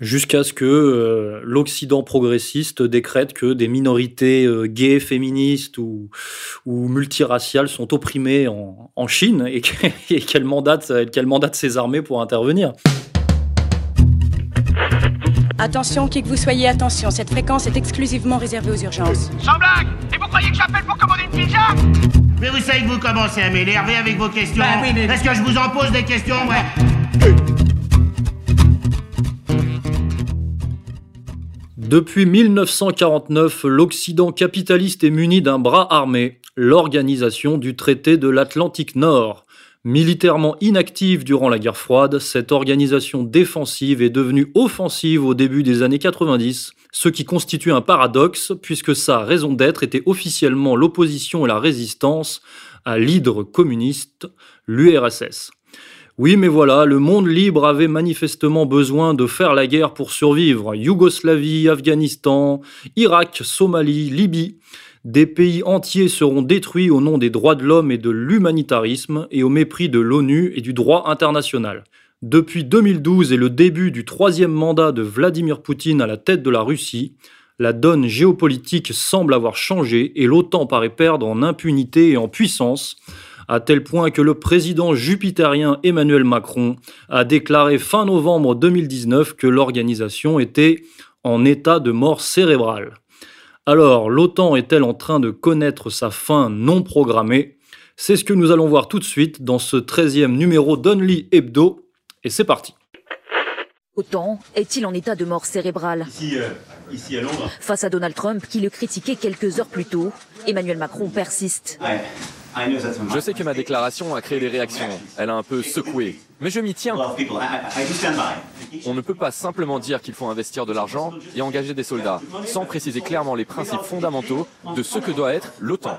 Jusqu'à ce que euh, l'Occident progressiste décrète que des minorités euh, gays, féministes ou, ou, multiraciales sont opprimées en, en Chine et qu'elle mandate, qu mandate ses armées pour intervenir. Attention, qui que vous soyez, attention, cette fréquence est exclusivement réservée aux urgences. Sans blague Et vous croyez que j'appelle pour commander une pizza? Mais vous savez que vous commencez à m'énerver avec vos questions. Bah, oui, mais... Est-ce que je vous en pose des questions, ouais? Depuis 1949, l'Occident capitaliste est muni d'un bras armé, l'Organisation du traité de l'Atlantique Nord. Militairement inactive durant la guerre froide, cette organisation défensive est devenue offensive au début des années 90, ce qui constitue un paradoxe puisque sa raison d'être était officiellement l'opposition et la résistance à l'hydre communiste, l'URSS. Oui, mais voilà, le monde libre avait manifestement besoin de faire la guerre pour survivre. Yougoslavie, Afghanistan, Irak, Somalie, Libye. Des pays entiers seront détruits au nom des droits de l'homme et de l'humanitarisme et au mépris de l'ONU et du droit international. Depuis 2012 et le début du troisième mandat de Vladimir Poutine à la tête de la Russie, la donne géopolitique semble avoir changé et l'OTAN paraît perdre en impunité et en puissance, à tel point que le président jupitérien Emmanuel Macron a déclaré fin novembre 2019 que l'organisation était en état de mort cérébrale. Alors, l'OTAN est-elle en train de connaître sa fin non programmée? C'est ce que nous allons voir tout de suite dans ce 13e numéro d'Only Hebdo, et c'est parti. L'OTAN est-il en état de mort cérébrale? Ici, euh, ici à Londres. Face à Donald Trump, qui le critiquait quelques heures plus tôt, Emmanuel Macron persiste. Ouais. Je sais que ma déclaration a créé des réactions. Elle a un peu secoué. Mais je m'y tiens. On ne peut pas simplement dire qu'il faut investir de l'argent et engager des soldats, sans préciser clairement les principes fondamentaux de ce que doit être l'OTAN.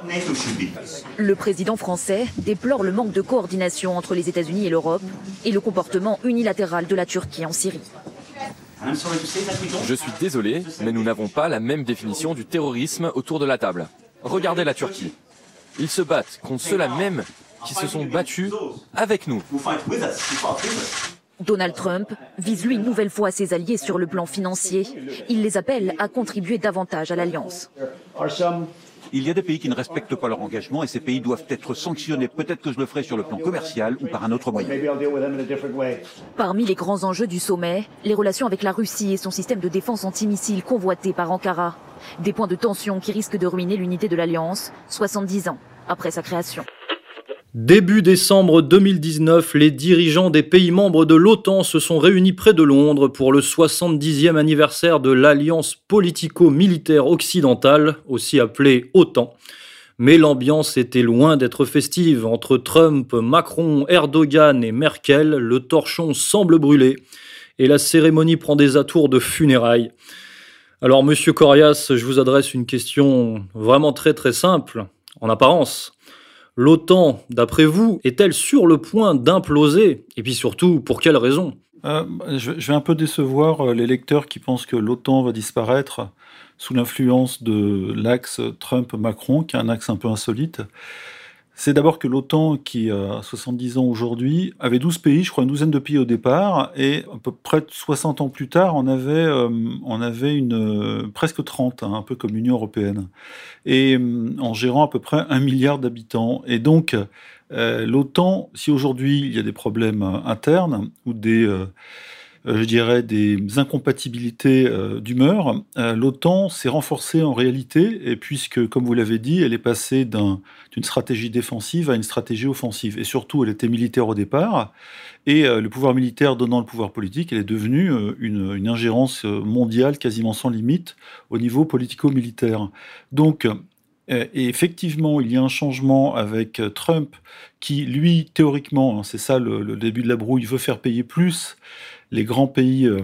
Le président français déplore le manque de coordination entre les États-Unis et l'Europe et le comportement unilatéral de la Turquie en Syrie. Je suis désolé, mais nous n'avons pas la même définition du terrorisme autour de la table. Regardez la Turquie. Ils se battent contre ceux-là même qui se sont battus avec nous. Donald Trump vise lui une nouvelle fois ses alliés sur le plan financier. Il les appelle à contribuer davantage à l'alliance. Il y a des pays qui ne respectent pas leur engagement et ces pays doivent être sanctionnés. Peut-être que je le ferai sur le plan commercial ou par un autre moyen. Parmi les grands enjeux du sommet, les relations avec la Russie et son système de défense antimissile convoité par Ankara. Des points de tension qui risquent de ruiner l'unité de l'Alliance, 70 ans après sa création. Début décembre 2019, les dirigeants des pays membres de l'OTAN se sont réunis près de Londres pour le 70e anniversaire de l'Alliance politico-militaire occidentale, aussi appelée OTAN. Mais l'ambiance était loin d'être festive. Entre Trump, Macron, Erdogan et Merkel, le torchon semble brûler et la cérémonie prend des atours de funérailles. Alors, monsieur Corias, je vous adresse une question vraiment très très simple, en apparence. L'OTAN, d'après vous, est-elle sur le point d'imploser? Et puis surtout, pour quelles raisons euh, je, vais un peu décevoir euh, les lecteurs qui pensent que l'OTAN va disparaître sous l'influence de l'axe Trump-Macron, qui est un axe un peu insolite. C'est d'abord que l'OTAN, qui a 70 ans aujourd'hui, avait 12 pays, je crois une douzaine de pays au départ, et à peu près 60 ans plus tard, on avait, euh, on avait une, euh, presque 30, hein, un peu comme l'Union européenne, et euh, en gérant à peu près un milliard d'habitants. Et donc, l'OTAN, si aujourd'hui il y a des problèmes internes ou des euh, je dirais, des incompatibilités euh, d'humeur, euh, l'OTAN s'est renforcée en réalité, et puisque, comme vous l'avez dit, elle est passée d'une stratégie défensive à une stratégie offensive. Et surtout, elle était militaire au départ, et le pouvoir militaire donnant le pouvoir politique, elle est devenue une, ingérence mondiale quasiment sans limite au niveau politico-militaire. Donc, effectivement, il y a un changement avec Trump qui, lui, théoriquement, hein, c'est ça le, début de la brouille, veut faire payer plus les grands pays euh,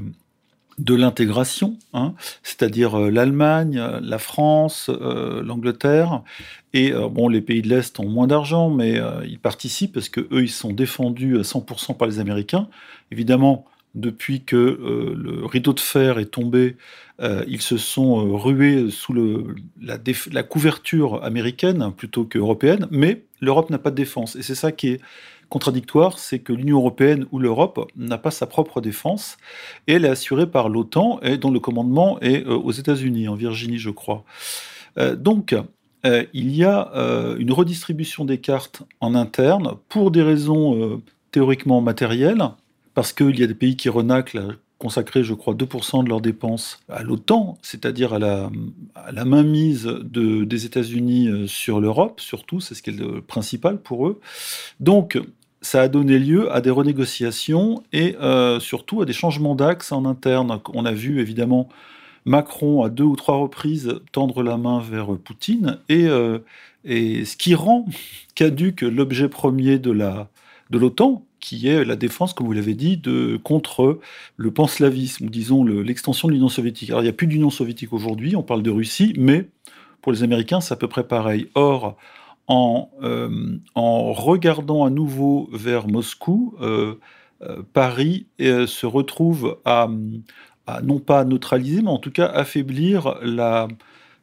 de l'intégration, hein, c'est-à-dire euh, l'Allemagne, euh, la France, l'Angleterre, et bon, les pays de l'Est ont moins d'argent, mais ils participent parce que eux, ils sont défendus à 100% par les Américains. Évidemment, depuis que le rideau de fer est tombé, ils se sont rués sous la, la, couverture américaine plutôt qu'européenne, mais l'Europe n'a pas de défense. Et c'est ça qui est contradictoire, c'est que l'Union européenne ou l'Europe n'a pas sa propre défense, et elle est assurée par l'OTAN, et dont le commandement est euh, aux États-Unis, en Virginie, je crois. Euh, donc, euh, il y a une redistribution des cartes en interne pour des raisons théoriquement matérielles, parce qu'il y a des pays qui renaclent consacrer, je crois, 2% de leurs dépenses à l'OTAN, c'est-à-dire à la, mainmise de, des États-Unis sur l'Europe, surtout, c'est ce qui est le principal pour eux. Donc, ça a donné lieu à des renégociations et euh, surtout à des changements d'axe en interne. On a vu évidemment Macron à deux ou trois reprises tendre la main vers Poutine et, euh, et ce qui rend caduque l'objet premier de la de l'OTAN, qui est la défense, comme vous l'avez dit, de, contre le panslavisme, disons l'extension de l'Union soviétique. Alors il n'y a plus d'Union soviétique aujourd'hui, on parle de Russie, mais pour les Américains, c'est à peu près pareil. Or, en, euh, en regardant à nouveau vers Moscou, euh, euh, Paris se retrouve à, non pas neutraliser, mais en tout cas affaiblir la,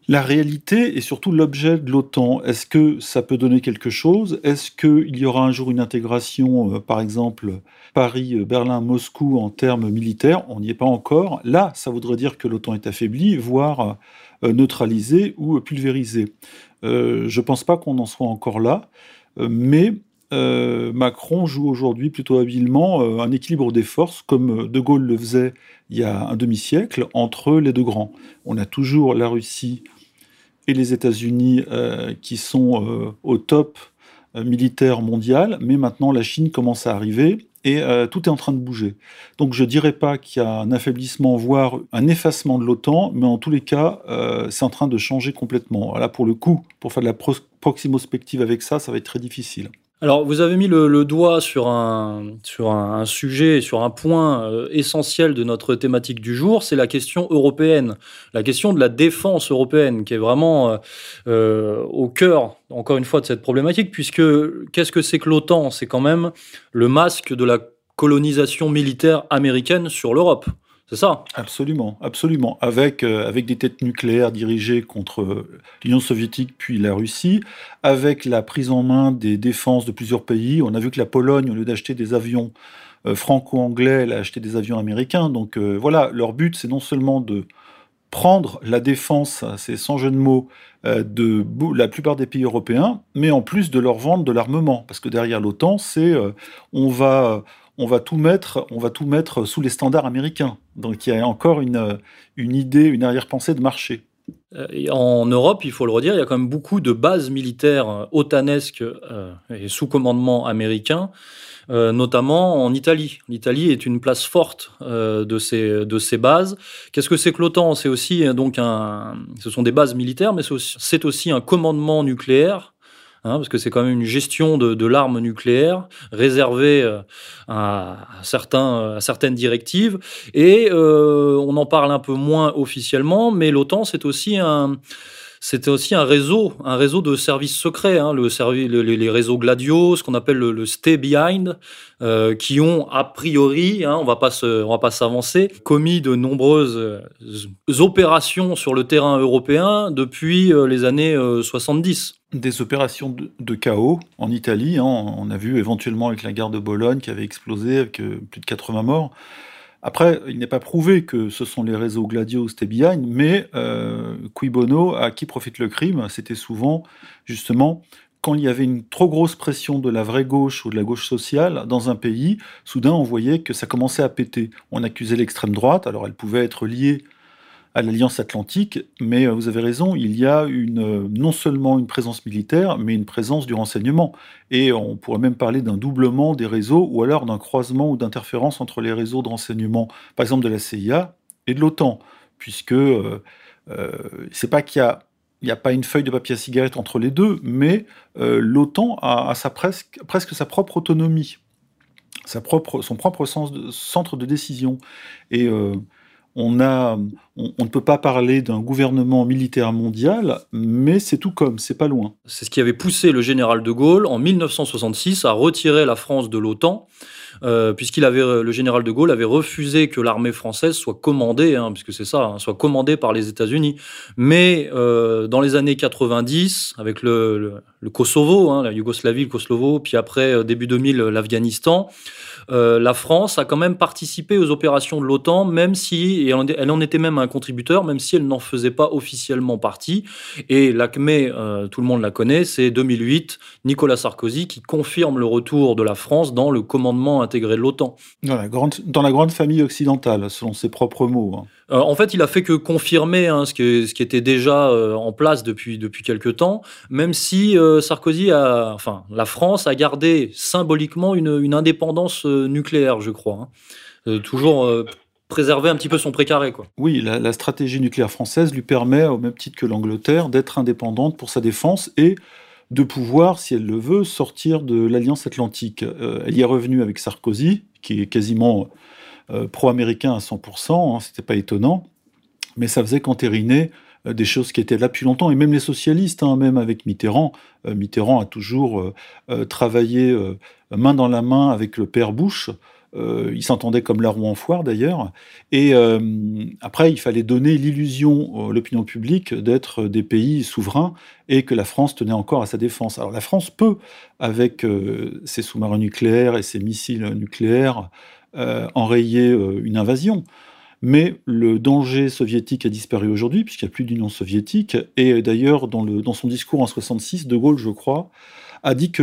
la réalité et surtout l'objet de l'OTAN. Est-ce que ça peut donner quelque chose? Est-ce qu'il y aura un jour une intégration, par exemple, Paris, Berlin, Moscou en termes militaires? On n'y est pas encore. Là, ça voudrait dire que l'OTAN est affaiblie, voire euh, neutralisée ou pulvérisée. Je ne pense pas qu'on en soit encore là, mais Macron joue aujourd'hui plutôt habilement un équilibre des forces, comme De Gaulle le faisait il y a un demi-siècle, entre les deux grands. On a toujours la Russie et les États-Unis euh, qui sont euh, au top euh, militaire mondial, mais maintenant la Chine commence à arriver et tout est en train de bouger. Donc je ne dirais pas qu'il y a un affaiblissement, voire un effacement de l'OTAN, mais en tous les cas, c'est en train de changer complètement. Là, pour le coup, pour faire de la proximospective avec ça, ça va être très difficile. Alors, vous avez mis le, doigt sur un, sujet, sur un point euh, essentiel de notre thématique du jour, c'est la question européenne, la question de la défense européenne, qui est vraiment euh, euh, au cœur, encore une fois, de cette problématique, puisque qu'est-ce que c'est que l'OTAN? C'est quand même le masque de la colonisation militaire américaine sur l'Europe. C'est ça Absolument, absolument. Avec, euh, avec des têtes nucléaires dirigées contre euh, l'Union soviétique puis la Russie, avec la prise en main des défenses de plusieurs pays. On a vu que la Pologne, au lieu d'acheter des avions euh, franco-anglais, elle a acheté des avions américains. Donc voilà, leur but, c'est non seulement de prendre la défense, c'est sans jeu de mots, de la plupart des pays européens, mais en plus de leur vendre de l'armement. Parce que derrière l'OTAN, c'est on va on va tout mettre, on va tout mettre sous les standards américains. Donc il y a encore une, une idée, une arrière-pensée de marché. Euh, en Europe, il faut le redire, il y a quand même beaucoup de bases militaires euh, otanesques euh, et sous commandement américain, notamment en Italie. L'Italie est une place forte de, ces, de ces bases. Qu'est-ce que c'est que l'OTAN? C'est aussi donc ce sont des bases militaires, mais c'est aussi un commandement nucléaire Hein, parce que c'est quand même une gestion de, l'arme nucléaire réservée euh, à, certains, à certaines directives. Et euh, on en parle un peu moins officiellement, mais l'OTAN, c'est aussi un c'était aussi un réseau, un réseau de services secrets, hein, le les, réseaux Gladio, ce qu'on appelle le, Stay Behind, euh, qui ont a priori, hein, on va va pas s'avancer, commis de nombreuses euh, opérations sur le terrain européen depuis euh, les années 70 des opérations de, chaos en Italie. Hein, on a vu éventuellement avec la gare de Bologne qui avait explosé avec plus de 80 morts. Après, il n'est pas prouvé que ce sont les réseaux Gladio ou Behind, mais euh, qui bono, à qui profite le crime C'était souvent, justement, quand il y avait une trop grosse pression de la vraie gauche ou de la gauche sociale dans un pays, soudain on voyait que ça commençait à péter. On accusait l'extrême droite, alors elle pouvait être liée à l'Alliance Atlantique, mais euh, vous avez raison, il y a une, euh, non seulement une présence militaire, mais une présence du renseignement. Et on pourrait même parler d'un doublement des réseaux, ou alors d'un croisement ou d'interférence entre les réseaux de renseignement, par exemple de la CIA et de l'OTAN, puisque euh, euh c'est pas qu'il y a il n'y a pas une feuille de papier à cigarette entre les deux, mais l'OTAN a, sa presque, presque sa propre autonomie, sa propre, son propre centre de décision. Et on, ne peut pas parler d'un gouvernement militaire mondial, mais c'est tout comme, c'est pas loin. C'est ce qui avait poussé le général de Gaulle en 1966 à retirer la France de l'OTAN, euh, puisqu'il avait, le général de Gaulle avait refusé que l'armée française soit commandée, hein, puisque c'est ça, hein, soit commandée par les États-Unis. Mais euh, dans les années 90, avec le, Kosovo, hein, la Yougoslavie, le Kosovo, puis après, début 2000, l'Afghanistan. Euh, la France a quand même participé aux opérations de l'OTAN, même si, elle en était même un contributeur, même si elle n'en faisait pas officiellement partie. Et l'ACME, euh, tout le monde la connaît, c'est 2008, Nicolas Sarkozy qui confirme le retour de la France dans le commandement intégré de l'OTAN. Dans la grande, dans la grande famille occidentale, selon ses propres mots. Hein. Euh, en fait, il a fait que confirmer hein, ce, qui, était déjà en place depuis, depuis quelques temps, même si Sarkozy a, enfin, la France a gardé symboliquement une, indépendance nucléaire, je crois. Hein. Euh, toujours euh, préserver un petit peu son précaré. Quoi. Oui, la, stratégie nucléaire française lui permet, au même titre que l'Angleterre, d'être indépendante pour sa défense et de pouvoir, si elle le veut, sortir de l'Alliance Atlantique. Euh, elle y est revenue avec Sarkozy, qui est quasiment pro-américain à 100%, hein, c'était pas étonnant, mais ça faisait qu'entériner des choses qui étaient là depuis longtemps, et même les socialistes, hein, même avec Mitterrand, Mitterrand a toujours travaillé main dans la main avec le père Bush. Euh, ils s'entendaient comme la roue en foire d'ailleurs. Et euh, après, il fallait donner l'illusion à l'opinion publique d'être des pays souverains et que la France tenait encore à sa défense. Alors la France peut, avec euh, ses sous-marins nucléaires et ses missiles nucléaires, enrayer une invasion. Mais le danger soviétique a disparu aujourd'hui, puisqu'il n'y a plus d'Union soviétique. Et d'ailleurs, dans, son discours en 66, De Gaulle, je crois, a dit que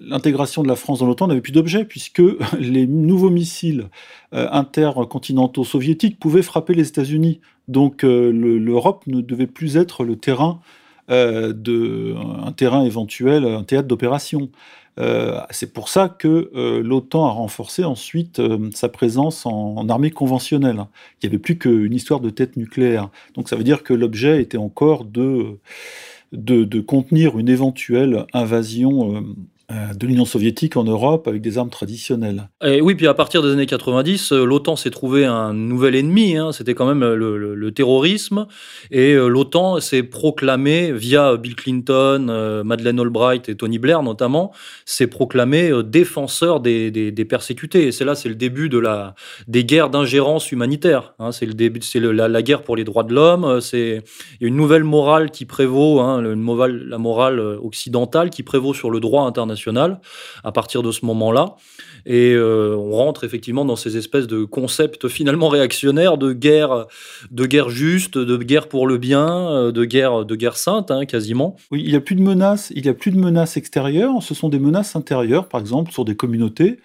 l'intégration de la France dans l'OTAN n'avait plus d'objet, puisque les nouveaux missiles euh, intercontinentaux soviétiques pouvaient frapper les États-Unis. Donc euh, l'Europe ne devait plus être le terrain euh, de, un terrain éventuel, un théâtre d'opération. C'est pour ça que l'OTAN a renforcé ensuite sa présence en, armée conventionnelle. Il n'y avait plus qu'une histoire de tête nucléaire. Donc ça veut dire que l'objet était encore de contenir une éventuelle invasion euh, euh, de l'Union soviétique en Europe avec des armes traditionnelles. Et oui, puis à partir des années 90, euh, l'OTAN s'est trouvé un nouvel ennemi, hein. c'était quand même le, terrorisme, et euh, l'OTAN s'est proclamé, via Bill Clinton, Madeleine Albright et Tony Blair notamment, s'est proclamé défenseur des, persécutés. Et c'est là, c'est le début de la, des guerres d'ingérence humanitaire. Hein. c'est le début, c'est la, guerre pour les droits de l'homme, c'est une nouvelle morale qui prévaut, hein, la morale occidentale qui prévaut sur le droit international à partir de ce moment-là. Et euh, on rentre effectivement dans ces espèces de concepts finalement réactionnaires de guerre, de guerre juste, de guerre pour le bien, euh, de guerre, de guerre sainte, hein, quasiment. Oui, il n'y a plus de menaces, il y a plus de menaces extérieures, ce sont des menaces intérieures, par exemple sur des communautés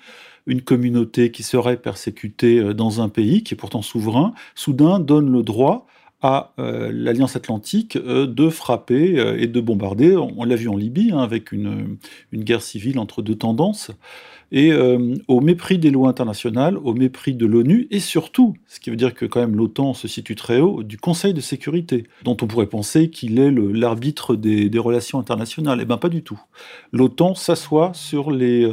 une communauté qui serait persécutée euh, dans un pays qui est pourtant souverain, soudain donne le droit à euh, l'Alliance Atlantique euh, de frapper euh, et de bombarder. On, l'a vu en Libye, hein, avec une, une, guerre civile entre deux tendances. Et au mépris des lois internationales, au mépris de l'ONU, et surtout, ce qui veut dire que quand même l'OTAN se situe très haut, du Conseil de sécurité, dont on pourrait penser qu'il est l'arbitre des, des, relations internationales. Eh bien pas du tout. L'OTAN s'assoit sur les...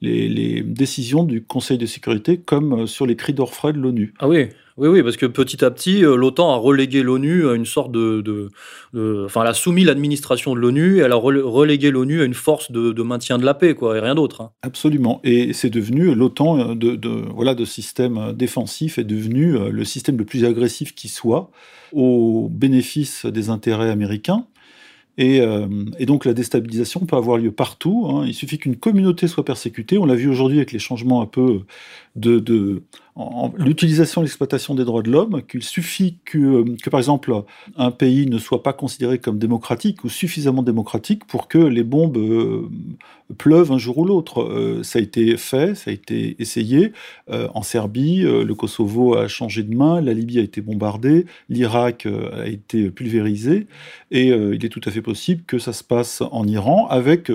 Les, les, décisions du Conseil de sécurité comme sur les cris d'orfraie de l'ONU. Ah oui, oui, oui, parce que petit à petit, euh, l'OTAN a relégué l'ONU à une sorte de, Enfin, elle a soumis l'administration de l'ONU et elle a relégué l'ONU à une force de, maintien de la paix, quoi, et rien d'autre. Hein. Absolument. Et c'est devenu l'OTAN euh, de, voilà, de système défensif est devenu euh, le système le plus agressif qui soit, au bénéfice des intérêts américains. Et, donc la déstabilisation peut avoir lieu partout. Hein. Il suffit qu'une communauté soit persécutée. On l'a vu aujourd'hui avec les changements un peu de l'utilisation et l'exploitation des droits de l'homme, qu'il suffit que, que, par exemple, un pays ne soit pas considéré comme démocratique ou suffisamment démocratique pour que les bombes euh, pleuvent un jour ou l'autre. Euh, ça a été fait, ça a été essayé. Euh, en Serbie, le Kosovo a changé de main, la Libye a été bombardée, l'Irak a été pulvérisé, et il est tout à fait possible que ça se passe en Iran avec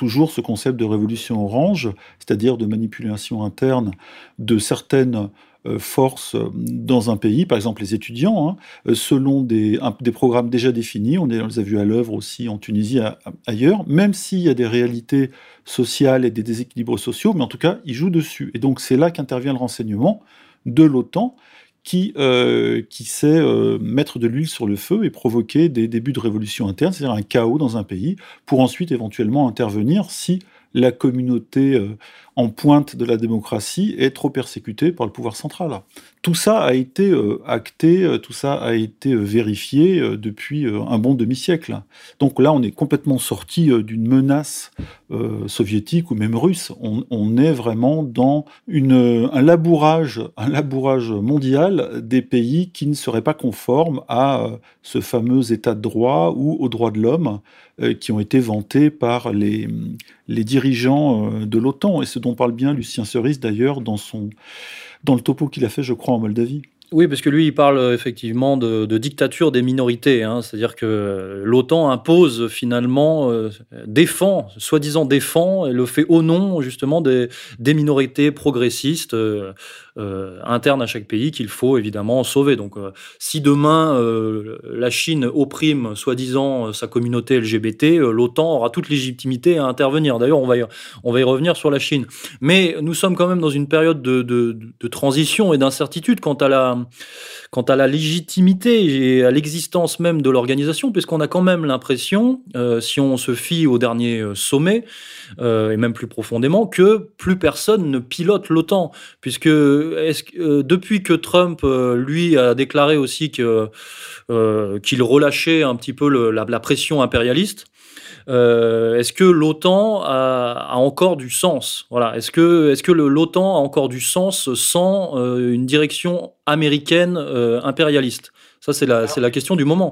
toujours ce concept de révolution orange, c'est-à-dire de manipulation interne de certaines euh, forces dans un pays, par exemple les étudiants, hein, euh, selon des, des, programmes déjà définis. On, les a vus à l'œuvre aussi en Tunisie, ailleurs, même s'il y a des réalités sociales et des déséquilibres sociaux, mais en tout cas, ils jouent dessus. Et donc c'est là qu'intervient le renseignement de l'OTAN qui, euh, qui sait euh, mettre de l'huile sur le feu et provoquer des débuts de révolution interne, c'est-à-dire un chaos dans un pays, pour ensuite éventuellement intervenir si la communauté euh, en pointe de la démocratie est trop persécuté par le pouvoir central. Tout ça a été euh, acté, euh, tout ça a été euh, vérifié depuis un bon demi-siècle. Donc là, on est complètement sorti d'une menace soviétique ou même russe. On, est vraiment dans un, labourage, un labourage mondial des pays qui ne seraient pas conformes à ce fameux état de droit ou aux droits de l'homme qui ont été vantés par les, les dirigeants de l'OTAN. Et ce dont parle bien Lucien Cerise d'ailleurs dans le topo qu'il a fait, je crois, en Moldavie. Oui, parce que lui, il parle euh, effectivement de, dictature des minorités. Hein. C'est-à-dire que l'OTAN impose finalement, euh, défend, soi-disant défend, et le fait au nom justement des, des minorités progressistes euh, internes à chaque pays qu'il faut évidemment sauver. Donc, si demain la Chine opprime soi-disant sa communauté LGBT, l'OTAN aura toute légitimité à intervenir. D'ailleurs, on va, y, revenir sur la Chine. Mais nous sommes quand même dans une période de, transition et d'incertitude quant à la légitimité et à l'existence même de l'organisation, puisqu'on a quand même l'impression, euh, si on se fie au dernier euh, sommet, euh, et même plus profondément, que plus personne ne pilote l'OTAN, puisque depuis que Trump, lui, a déclaré aussi que qu'il relâchait un petit peu la, pression impérialiste, euh, est-ce que l'OTAN a, encore du sens? Voilà. Est-ce que, est-ce que l'OTAN a encore du sens sans euh, une direction américaine euh, impérialiste? Ça, c'est la, c'est la question du moment.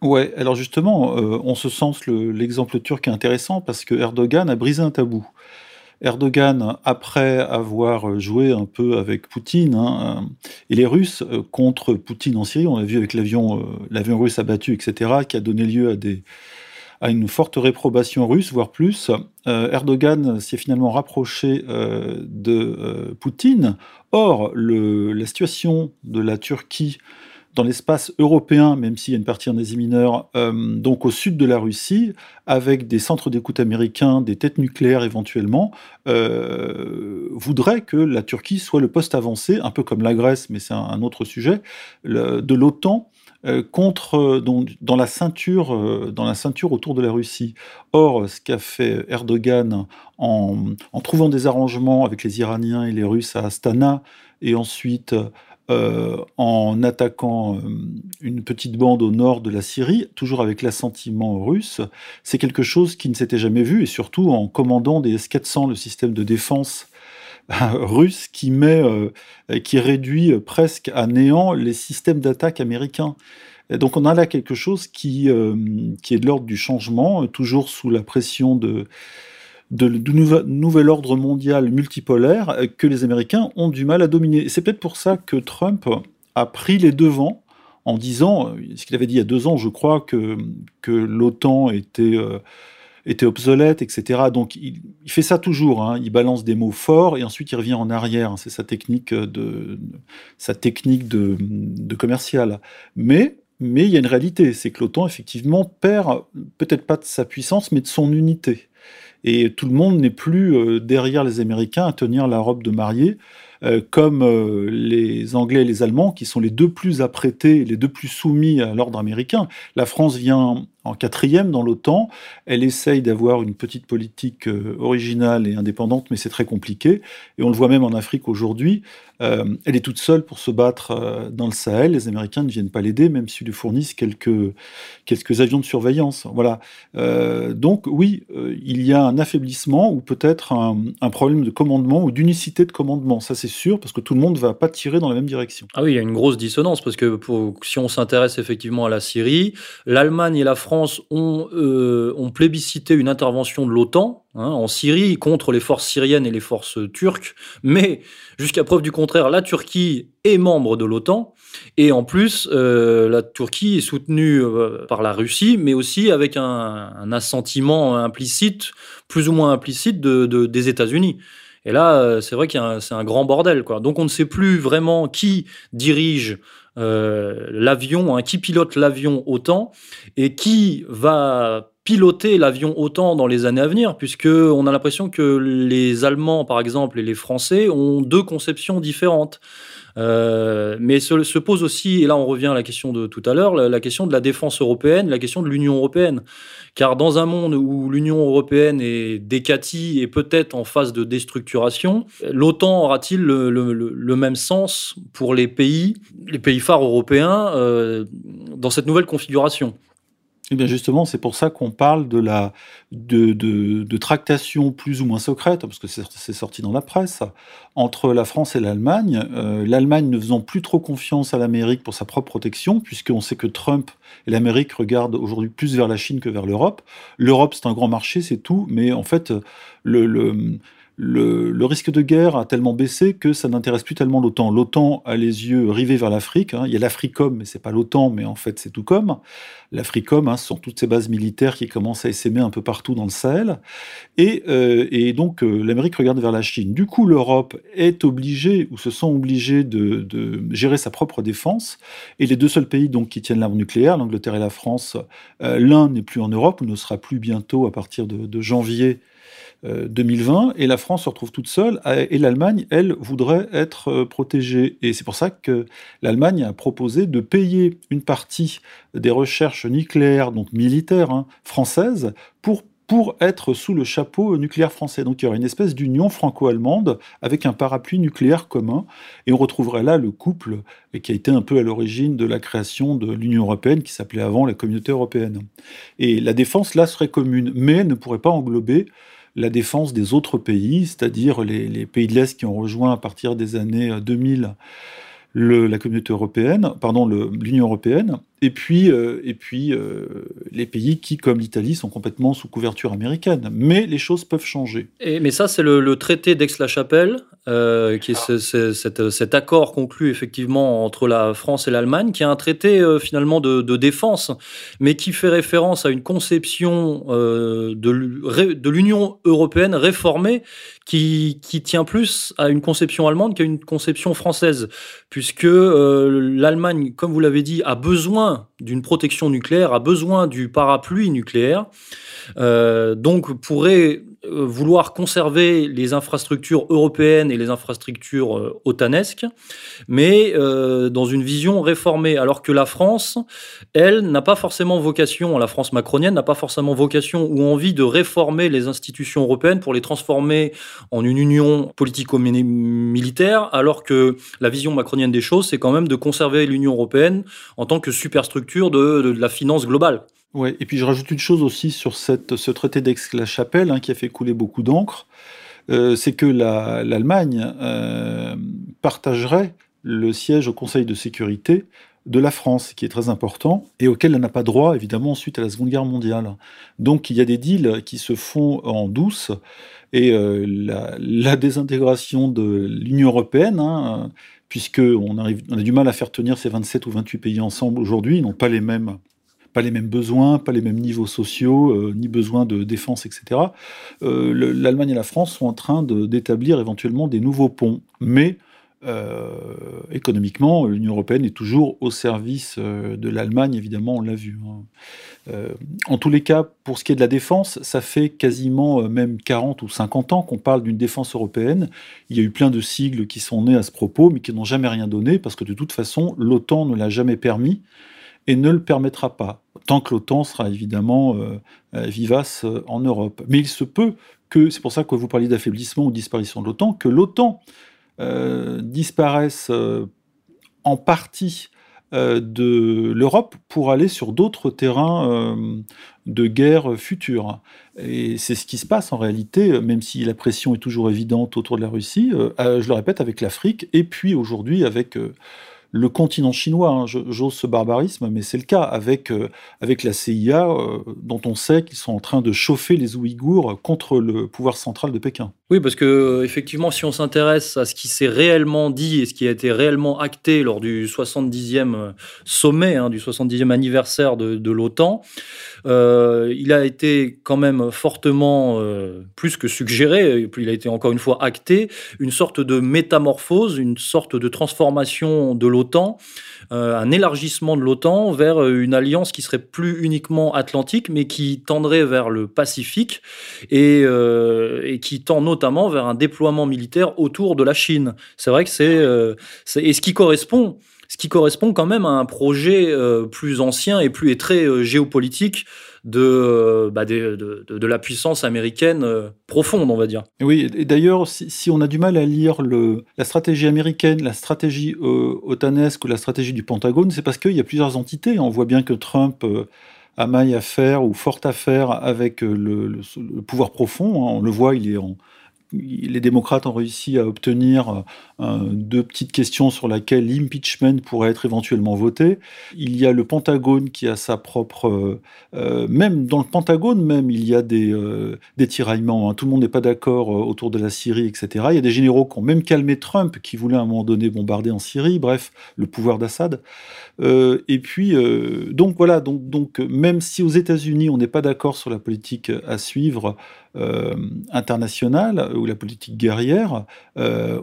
Ouais, alors justement, on se sens l'exemple turc est intéressant parce que Erdogan a brisé un tabou. Erdogan, après avoir joué un peu avec Poutine hein, et les Russes contre Poutine en Syrie, on l'a vu avec l'avion, l'avion russe abattu, etc., qui a donné lieu à une forte réprobation russe, voire plus. Euh, Erdogan s'est finalement rapproché euh, de euh, Poutine. Or, la situation de la Turquie dans l'espace européen, même s'il y a une partie en Asie mineure, donc au sud de la Russie, avec des centres d'écoute américains, des têtes nucléaires éventuellement, voudrait que la Turquie soit le poste avancé, un peu comme la Grèce, mais c'est un, autre sujet, de l'OTAN euh, contre euh, dans, la ceinture euh, dans la ceinture autour de la Russie. Or, ce qu'a fait Erdogan en, trouvant des arrangements avec les Iraniens et les Russes à Astana, et ensuite en attaquant une petite bande au nord de la Syrie, toujours avec l'assentiment russe, c'est quelque chose qui ne s'était jamais vu, et surtout en commandant des S-400, le système de défense russe qui met, euh, qui réduit presque à néant les systèmes d'attaque américains. Et donc on a là quelque chose euh, qui est de l'ordre du changement, toujours sous la pression de, de, du nouvel ordre mondial multipolaire que les Américains ont du mal à dominer. C'est peut-être pour ça que Trump a pris les devants en disant, ce qu'il avait dit il y a deux ans, je crois, que, que l'OTAN était... Euh, était obsolète, etc. Donc il, fait ça toujours. Hein. Il balance des mots forts et ensuite il revient en arrière. C'est sa technique de sa technique de commercial. Mais mais il y a une réalité, c'est que l'OTAN effectivement perd peut-être pas de sa puissance, mais de son unité. Et tout le monde n'est plus euh, derrière les Américains à tenir la robe de mariée. Euh, comme euh, les Anglais et les Allemands, qui sont les deux plus apprêtés, les deux plus soumis à l'ordre américain. La France vient en quatrième dans l'OTAN. Elle essaye d'avoir une petite politique euh, originale et indépendante, mais c'est très compliqué. Et on le voit même en Afrique aujourd'hui. elle est toute seule pour se battre dans le Sahel. Les Américains ne viennent pas l'aider, même s'ils lui fournissent quelques, quelques avions de surveillance. Voilà. donc oui, il y a un affaiblissement ou peut-être un, un, problème de commandement ou d'unicité de commandement. Ça, c'est sûr, parce que tout le monde va pas tirer dans la même direction. Ah oui, il y a une grosse dissonance, parce que si on s'intéresse effectivement à la Syrie, l'Allemagne et la France ont, euh, plébiscité une intervention de l'OTAN hein, en Syrie contre les forces syriennes et les forces turques, mais jusqu'à preuve du contraire, la Turquie est membre de l'OTAN, et en plus, euh, la Turquie est soutenue euh, par la Russie, mais aussi avec un, assentiment implicite, plus ou moins implicite, de, de des États-Unis. Et là, euh, c'est vrai qu'il c'est un grand bordel. Quoi. Donc on ne sait plus vraiment qui dirige euh, l'avion, hein, qui pilote l'avion autant et qui va piloter l'avion autant dans les années à venir, puisque on a l'impression que les Allemands, par exemple, et les Français ont deux conceptions différentes. Mais se, se, pose aussi, et là on revient à la question de tout à l'heure, la, question de la défense européenne, la question de l'Union européenne. Car dans un monde où l'Union européenne est décatie et peut-être en phase de déstructuration, l'OTAN aura-t-il le, le, même sens pour les pays, les pays phares européens dans cette nouvelle configuration? Eh bien justement, c'est pour ça qu'on parle de la de, de, tractation plus ou moins secrète, parce que c'est sorti dans la presse, entre la France et l'Allemagne. Euh, L'Allemagne ne faisant plus trop confiance à l'Amérique pour sa propre protection, puisqu'on sait que Trump et l'Amérique regardent aujourd'hui plus vers la Chine que vers l'Europe. L'Europe, c'est un grand marché, c'est tout, mais en fait, le, le le, risque de guerre a tellement baissé que ça n'intéresse plus tellement l'OTAN. L'OTAN a les yeux rivés vers l'Afrique. Hein. Il y a l'Africom, mais c'est pas l'OTAN, mais en fait c'est tout comme. L'Africom, hein, ce sont toutes ces bases militaires qui commencent à essaimer un peu partout dans le Sahel. Et, euh, donc euh, l'Amérique regarde vers la Chine. Du coup, l'Europe est obligée, ou se sent obligée de, gérer sa propre défense. Et les deux seuls pays donc qui tiennent l'arme nucléaire, l'Angleterre et la France, euh, l'un n'est plus en Europe, ou ne sera plus bientôt à partir de janvier 2020, euh, et la France se retrouve toute seule, et l'Allemagne, elle, voudrait être euh, protégée. Et c'est pour ça que l'Allemagne a proposé de payer une partie des recherches nucléaires, donc militaires, hein, françaises, pour pour être sous le chapeau nucléaire français. Donc il y aurait une espèce d'union franco-allemande avec un parapluie nucléaire commun, et on retrouverait là le couple qui a été un peu à l'origine de la création de l'Union européenne, qui s'appelait avant la Communauté européenne. Et la défense là serait commune, mais ne pourrait pas englober la défense des autres pays, c'est-à-dire les, pays de l'Est qui ont rejoint à partir des années 2000 euh, la communauté européenne, pardon, l'Union européenne, et puis, euh, et puis euh, les pays qui, comme l'Italie, sont complètement sous couverture américaine. Mais les choses peuvent changer. Mais ça, c'est le, traité d'Aix-la-Chapelle, euh, qui est, cet, accord conclu effectivement entre la France et l'Allemagne, qui est un traité finalement de, défense, mais qui fait référence à une conception de, de l'Union européenne réformée, qui, qui, tient plus à une conception allemande qu'à une conception française, puisque l'Allemagne, comme vous l'avez dit, a besoin d'une protection nucléaire, a besoin du parapluie nucléaire, euh, donc pourrait vouloir conserver les infrastructures européennes et les infrastructures euh, otanesques, mais euh, dans une vision réformée, alors que la France, elle, n'a pas forcément vocation, la France macronienne n'a pas forcément vocation ou envie de réformer les institutions européennes pour les transformer en une union politico-militaire, alors que la vision macronienne des choses, c'est quand même de conserver l'Union européenne en tant que superstructure de, de la finance globale. Ouais, et puis je rajoute une chose aussi sur ce traité d'Aix-la-Chapelle hein, qui a fait couler beaucoup d'encre, euh, c'est que l'Allemagne euh, partagerait le siège au Conseil de sécurité de la France, qui est très important, et auquel elle n'a pas droit, évidemment, suite à la Seconde Guerre mondiale. Donc il y a des deals qui se font en douce, et euh, la, désintégration de l'Union européenne, hein, puisqu'on on a du mal à faire tenir ces 27 ou 28 pays ensemble aujourd'hui, ils n'ont pas les mêmes pas les mêmes besoins, pas les mêmes niveaux sociaux, euh, ni besoins de défense, etc. Euh, L'Allemagne et la France sont en train d'établir éventuellement des nouveaux ponts, mais euh, économiquement, l'Union européenne est toujours au service de l'Allemagne, évidemment, on l'a vu. Hein. en tous les cas, pour ce qui est de la défense, ça fait quasiment même 40 ou 50 ans qu'on parle d'une défense européenne. Il y a eu plein de sigles qui sont nés à ce propos, mais qui n'ont jamais rien donné, parce que de toute façon, l'OTAN ne l'a jamais permis et ne le permettra pas, tant que l'OTAN sera évidemment euh, euh, vivace euh, en Europe. Mais il se peut que, c'est pour ça que vous parliez d'affaiblissement ou disparition de l'OTAN, que l'OTAN disparaisse en partie de l'Europe pour aller sur d'autres terrains de guerre futures. Et c'est ce qui se passe en réalité, même si la pression est toujours évidente autour de la Russie, je le répète, avec l'Afrique, et puis aujourd'hui avec le continent chinois. Hein, j'ose ce barbarisme, mais c'est le cas avec, euh, avec la CIA, euh, dont on sait qu'ils sont en train de chauffer les Ouïghours contre le pouvoir central de Pékin. Oui, parce que euh, effectivement, si on s'intéresse à ce qui s'est réellement dit et ce qui a été réellement acté lors du 70e sommet, hein, du 70e anniversaire de, l'OTAN, il a été quand même fortement, plus que suggéré, puis il a été encore une fois acté, une sorte de métamorphose, une sorte de transformation de l'OTAN l'OTAN, un élargissement de l'OTAN vers une alliance qui serait plus uniquement atlantique, mais qui tendrait vers le Pacifique et, et qui tend notamment vers un déploiement militaire autour de la Chine. C'est vrai que c'est et ce qui correspond ce qui correspond quand même à un projet plus ancien et plus et très géopolitique de, bah, de, de, la puissance américaine euh, profonde, on va dire. Oui, et d'ailleurs, si, on a du mal à lire le, la stratégie américaine, la stratégie euh, otanesque ou la stratégie du Pentagone, c'est parce qu'il y a plusieurs entités. On voit bien que Trump euh, a maille à faire ou forte affaire avec le, pouvoir profond. Hein. On le voit, il est en, les démocrates ont réussi à obtenir euh, deux petites questions sur lesquelles l'impeachment pourrait être éventuellement voté. Il y a le Pentagone qui a sa propre... Euh, euh, même dans le Pentagone, même, il y a des, des tiraillements. Hein. Tout le monde n'est pas d'accord autour de la Syrie, etc. Il y a des généraux qui ont même calmé Trump, qui voulait à un moment donné bombarder en Syrie. Bref, le pouvoir d'Assad. et puis, donc voilà, donc, donc même si aux États-Unis, on n'est pas d'accord sur la politique à suivre, internationale ou la politique guerrière euh,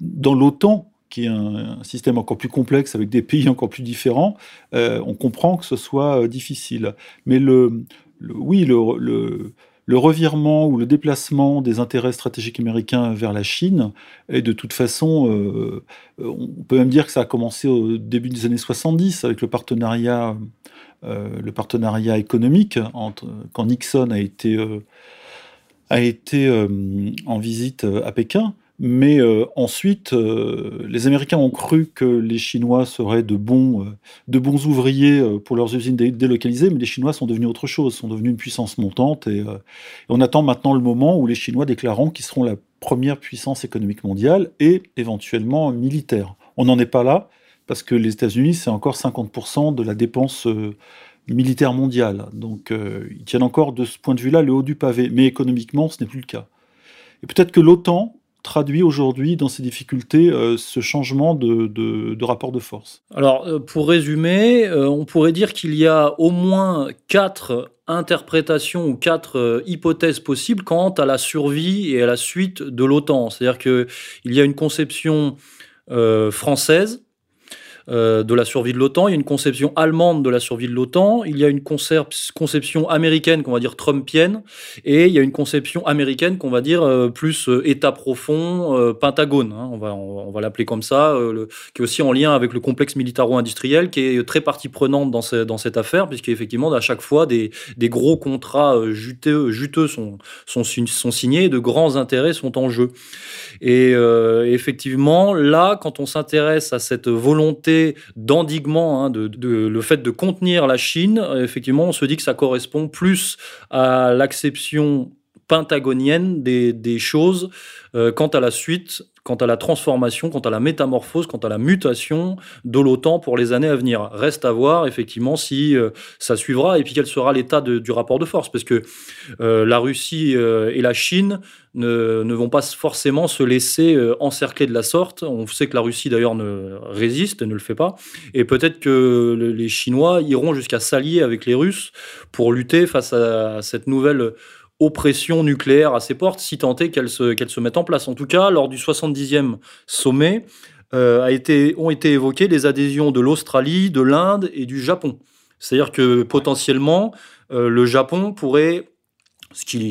dans l'OTAN qui est un, système encore plus complexe avec des pays encore plus différents, euh, on comprend que ce soit difficile. Mais le, oui, le, le, revirement ou le déplacement des intérêts stratégiques américains vers la Chine est de toute façon, on peut même dire que ça a commencé au début des années 70 avec le partenariat, le partenariat économique quand Nixon a été a été euh, en visite euh, à Pékin. Mais euh, ensuite, les Américains ont cru que les Chinois seraient de bons, de bons ouvriers pour leurs usines délocalisées, mais les Chinois sont devenus autre chose, sont devenus une puissance montante. Et, on attend maintenant le moment où les Chinois déclareront qu'ils seront la première puissance économique mondiale et éventuellement militaire. On n'en est pas là, parce que les États-Unis, c'est encore 50% de la dépense militaire mondial. Donc euh, ils tiennent encore de ce point de vue-là le haut du pavé. Mais économiquement, ce n'est plus le cas. Et peut-être que l'OTAN traduit aujourd'hui dans ses difficultés euh, ce changement de, rapport de force Alors, euh, pour résumer, on pourrait dire qu'il y a au moins quatre interprétations ou quatre hypothèses possibles quant à la survie et à la suite de l'OTAN. C'est-à-dire qu'il y a une conception française euh, de la survie de l'OTAN, il y a une conception allemande de la survie de l'OTAN, il y a une conception américaine qu'on va dire trumpienne, et il y a une conception américaine qu'on va dire euh, plus euh, État profond, Pentagone, hein, on va, on, va l'appeler comme ça, qui est aussi en lien avec le complexe militaro-industriel, qui est très partie prenante dans, dans cette affaire, puisqu'effectivement, à chaque fois, des, des gros contrats juteux, sont, sont signés, de grands intérêts sont en jeu. Et effectivement, là, quand on s'intéresse à cette volonté d'endiguement, hein, de, le fait de contenir la Chine, effectivement, on se dit que ça correspond plus à l'acception pentagonienne des, choses euh, quant à la suite quant à la transformation, quant à la métamorphose, quant à la mutation de l'OTAN pour les années à venir. Reste à voir effectivement si euh, ça suivra et puis quel sera l'état du rapport de force, parce que euh, la Russie et la Chine ne, ne, vont pas forcément se laisser encercler de la sorte. On sait que la Russie d'ailleurs ne résiste, ne le fait pas, et peut-être que les Chinois iront jusqu'à s'allier avec les Russes pour lutter face à cette nouvelle oppression nucléaire à ses portes, si tant est qu'elle se, qu'elle se mette en place. En tout cas, lors du 70e sommet, euh, a été, ont été évoquées les adhésions de l'Australie, de l'Inde et du Japon. C'est-à-dire que potentiellement, euh, le Japon pourrait,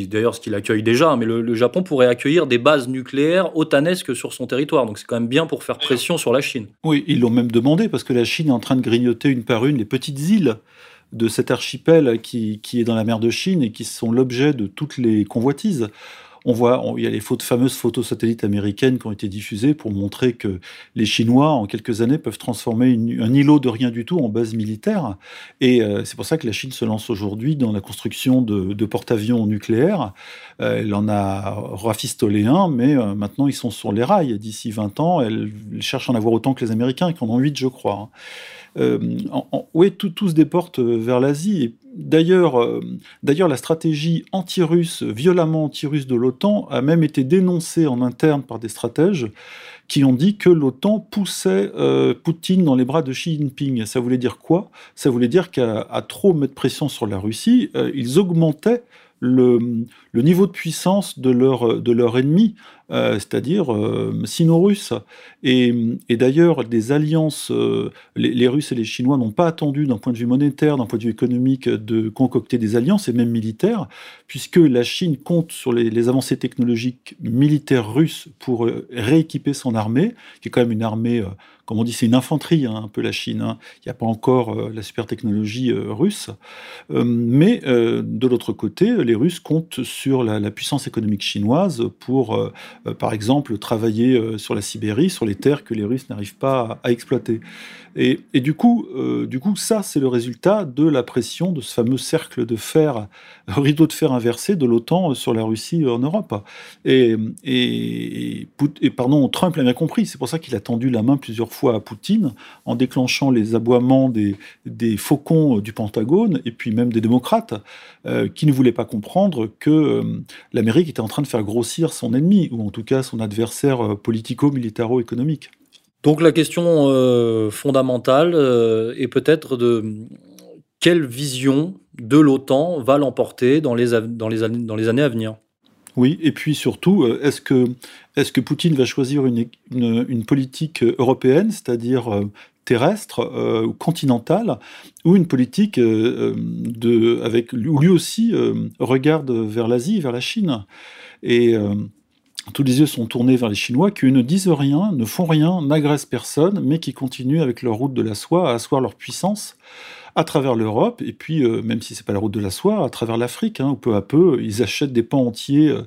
d'ailleurs ce qu'il accueille déjà, mais le, Japon pourrait accueillir des bases nucléaires otanesques sur son territoire. Donc c'est quand même bien pour faire pression sur la Chine. Oui, ils l'ont même demandé parce que la Chine est en train de grignoter une par une les petites îles de cet archipel qui, est dans la mer de Chine et qui sont l'objet de toutes les convoitises. On voit, il y a les fameuses photos satellites américaines qui ont été diffusées pour montrer que les Chinois, en quelques années, peuvent transformer un îlot de rien du tout en base militaire. Et euh, c'est pour ça que la Chine se lance aujourd'hui dans la construction de, porte-avions nucléaires. Euh, elle en a rafistolé un, mais euh, maintenant ils sont sur les rails. D'ici 20 ans, elle, cherche à en avoir autant que les Américains, qui en ont 8, je crois. Hein. Euh, oui, tout, tout, se déporte euh, vers l'Asie. D'ailleurs, euh, d'ailleurs, la stratégie anti-russe, violemment anti-russe de l'OTAN, a même été dénoncée en interne par des stratèges qui ont dit que l'OTAN poussait Poutine dans les bras de Xi Jinping. Ça voulait dire quoi? Ça voulait dire qu'à trop mettre pression sur la Russie, ils augmentaient le, niveau de puissance de leur, ennemi euh, c'est-à-dire euh, sino-russe. Et, d'ailleurs, des alliances, euh, les, Russes et les Chinois n'ont pas attendu d'un point de vue monétaire, d'un point de vue économique, de concocter des alliances, et même militaires, puisque la Chine compte sur les, avancées technologiques militaires russes pour rééquiper son armée, qui est quand même une armée comme on dit, c'est une infanterie, hein, un peu la Chine. Hein. Il n'y a pas encore la super technologie russe. mais de l'autre côté, les Russes comptent sur la, puissance économique chinoise pour euh, par exemple, travailler euh, sur la Sibérie, sur les terres que les Russes n'arrivent pas à, exploiter. Et, du, coup, euh, du coup, ça, c'est le résultat de la pression de ce fameux cercle de fer, rideau de fer inversé de l'OTAN sur la Russie en Europe. Et, et, pardon, Trump l'a bien compris, c'est pour ça qu'il a tendu la main plusieurs fois à Poutine en déclenchant les aboiements des, des faucons du Pentagone et puis même des démocrates qui ne voulaient pas comprendre que l'Amérique était en train de faire grossir son ennemi, ou en tout cas son adversaire euh, politico-militaro-économique. Donc la question euh, fondamentale euh, est peut-être de quelle vision de l'OTAN va l'emporter dans les, dans, les années, dans les années à venir? Oui, et puis surtout, est-ce que, est que Poutine va choisir une, une, politique européenne, c'est-à-dire terrestre ou continentale, ou une politique de, avec, où lui aussi regarde vers l'Asie, vers la Chine. Et tous les yeux sont tournés vers les Chinois qui ne disent rien, ne font rien, n'agressent personne, mais qui continuent avec leur route de la soie à asseoir leur puissance à travers l'Europe, et puis, euh, même si c'est pas la route de la soie, à travers l'Afrique, hein, où peu à peu, ils achètent des pans entiers euh,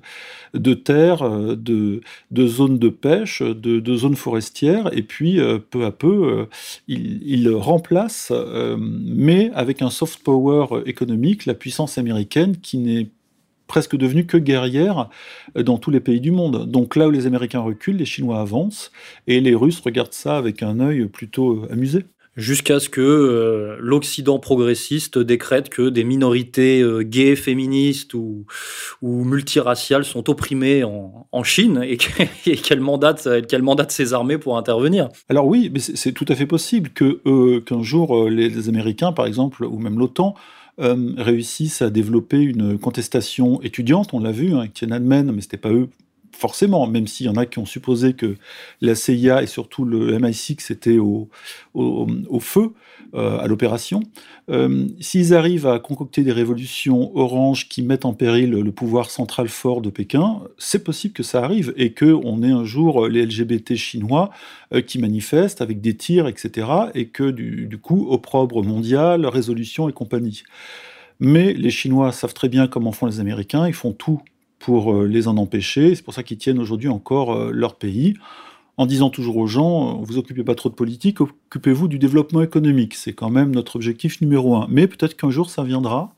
de terres, euh, de, zones de pêche, de, zones forestières, et puis, peu à peu, ils, remplacent, mais avec un soft power économique, la puissance américaine qui n'est presque devenue que guerrière dans tous les pays du monde. Donc là où les Américains reculent, les Chinois avancent, et les Russes regardent ça avec un œil plutôt amusé. Jusqu'à ce que euh, l'Occident progressiste décrète que des minorités gays, féministes ou, multiraciales sont opprimées en, Chine et qu'elle mandate, qu'elle mandate ses armées pour intervenir. Alors oui, mais c'est tout à fait possible que qu'un jour les Américains, par exemple, ou même l'OTAN, euh, réussissent à développer une contestation étudiante. On l'a vu, hein, avec Tiananmen, mais c'était pas eux forcément, même s'il y en a qui ont supposé que la CIA et surtout le MI6 étaient au, feu. Euh, à l'opération. Euh, s'ils arrivent à concocter des révolutions oranges qui mettent en péril le pouvoir central fort de Pékin, c'est possible que ça arrive et qu'on ait un jour les LGBT chinois euh, qui manifestent avec des tirs, etc. et que du, du coup, opprobre mondial, résolution et compagnie. Mais les Chinois savent très bien comment font les Américains, ils font tout pour les en empêcher, c'est pour ça qu'ils tiennent aujourd'hui encore leur pays en disant toujours aux gens, vous occupez pas trop de politique, occupez-vous du développement économique. C'est quand même notre objectif numéro un. Mais peut-être qu'un jour ça viendra.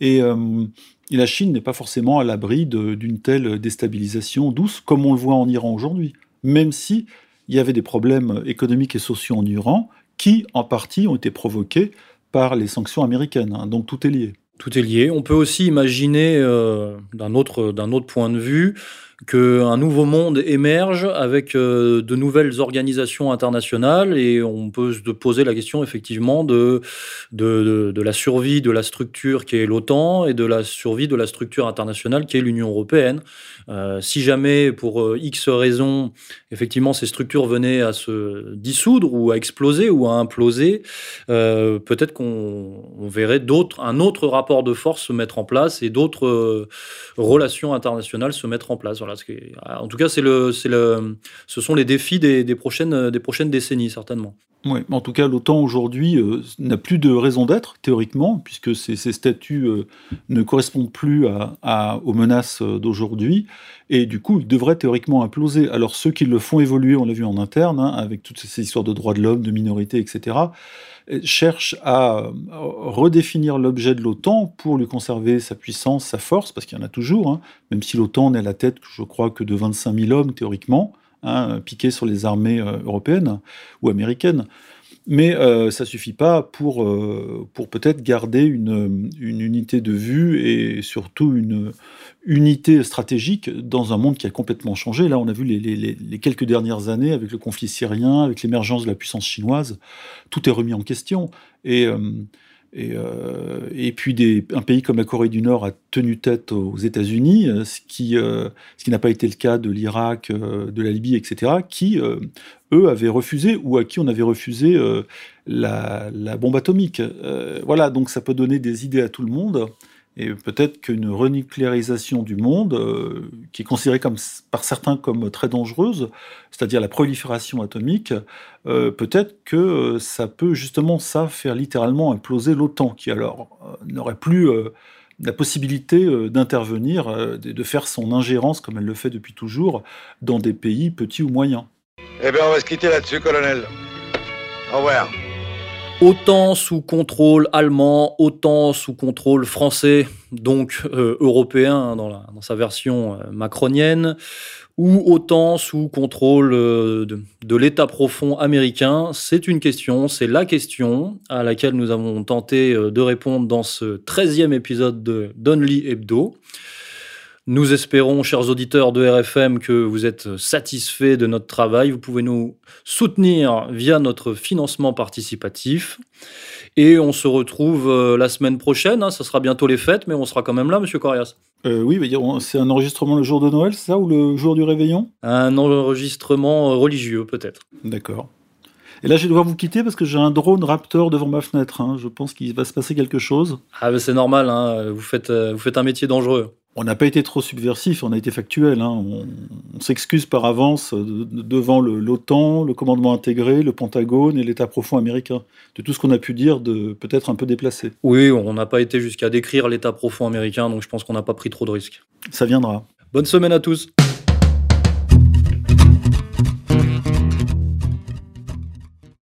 Et, euh, la Chine n'est pas forcément à l'abri d'une telle déstabilisation douce, comme on le voit en Iran aujourd'hui. Même si il y avait des problèmes économiques et sociaux en Iran, qui en partie ont été provoqués par les sanctions américaines. Hein. Donc tout est lié. Tout est lié. On peut aussi imaginer, euh, d'un autre, autre point de vue, qu'un nouveau monde émerge avec euh, de nouvelles organisations internationales et on peut se poser la question effectivement de, de, la survie de la structure qui est l'OTAN et de la survie de la structure internationale qui est l'Union européenne. Euh, si jamais pour euh, X raisons, effectivement, ces structures venaient à se dissoudre ou à exploser ou à imploser, peut-être qu'on verrait un autre rapport de force se mettre en place et d'autres relations internationales se mettre en place. En tout cas, c'est le, le, ce sont les défis des, prochaines, des prochaines décennies, certainement. Oui, en tout cas, l'OTAN aujourd'hui euh, n'a plus de raison d'être, théoriquement, puisque ces, statuts euh, ne correspondent plus aux menaces euh, d'aujourd'hui, et du coup, ils devraient théoriquement imploser. Alors, ceux qui le font évoluer, on l'a vu en interne, hein, avec toutes ces histoires de droits de l'homme, de minorités, etc., cherchent à redéfinir l'objet de l'OTAN pour lui conserver sa puissance, sa force, parce qu'il y en a toujours, hein, même si l'OTAN n'est la tête, je crois, que de 25 000 hommes, théoriquement, hein, piqués sur les armées euh, européennes ou américaines. Mais euh, ça suffit pas pour, euh, pour peut-être garder une, une, unité de vue et surtout une unité stratégique dans un monde qui a complètement changé. Là, on a vu les, les, les quelques dernières années avec le conflit syrien, avec l'émergence de la puissance chinoise, tout est remis en question. Et Et, euh, et puis un pays comme la Corée du Nord a tenu tête aux États-Unis, euh, ce qui, euh, qui n'a pas été le cas de l'Irak, de la Libye, etc., qui, eux, avaient refusé ou à qui on avait refusé la, bombe atomique. voilà, donc ça peut donner des idées à tout le monde. Et peut-être qu'une renucléarisation du monde, euh, qui est considérée par certains comme très dangereuse, c'est-à-dire la prolifération atomique, euh, peut-être que euh, ça peut justement ça faire littéralement imploser l'OTAN, qui alors n'aurait plus la possibilité d'intervenir, de faire son ingérence, comme elle le fait depuis toujours, dans des pays petits ou moyens. Eh bien, on va se quitter là-dessus, colonel. Au revoir autant sous contrôle allemand, autant sous contrôle français, donc euh, européen dans, sa version euh, macronienne, ou autant sous contrôle euh, de, l'État profond américain C'est une question, c'est la question à laquelle nous avons tenté de répondre dans ce 13e épisode de Donly Hebdo. Nous espérons, chers auditeurs de RFM, que vous êtes satisfaits de notre travail. Vous pouvez nous soutenir via notre financement participatif. Et on se retrouve euh, la semaine prochaine. Hein. Ça sera bientôt les fêtes, mais on sera quand même là, Monsieur Corias. Euh, oui, c'est un enregistrement le jour de Noël, c'est ça, ou le jour du réveillon? Un enregistrement euh, religieux, peut-être. D'accord. Et là, je vais devoir vous quitter parce que j'ai un drone Raptor devant ma fenêtre. Hein. Je pense qu'il va se passer quelque chose. Ah, c'est normal. Hein. Vous, faites, vous faites un métier dangereux on n'a pas été trop subversif, on a été factuel. Hein. On, s'excuse par avance devant l'OTAN, le, commandement intégré, le Pentagone et l'État profond américain, de tout ce qu'on a pu dire de peut-être un peu déplacé. Oui, on n'a pas été jusqu'à décrire l'État profond américain, donc je pense qu'on n'a pas pris trop de risques. Ça viendra. Bonne semaine à tous.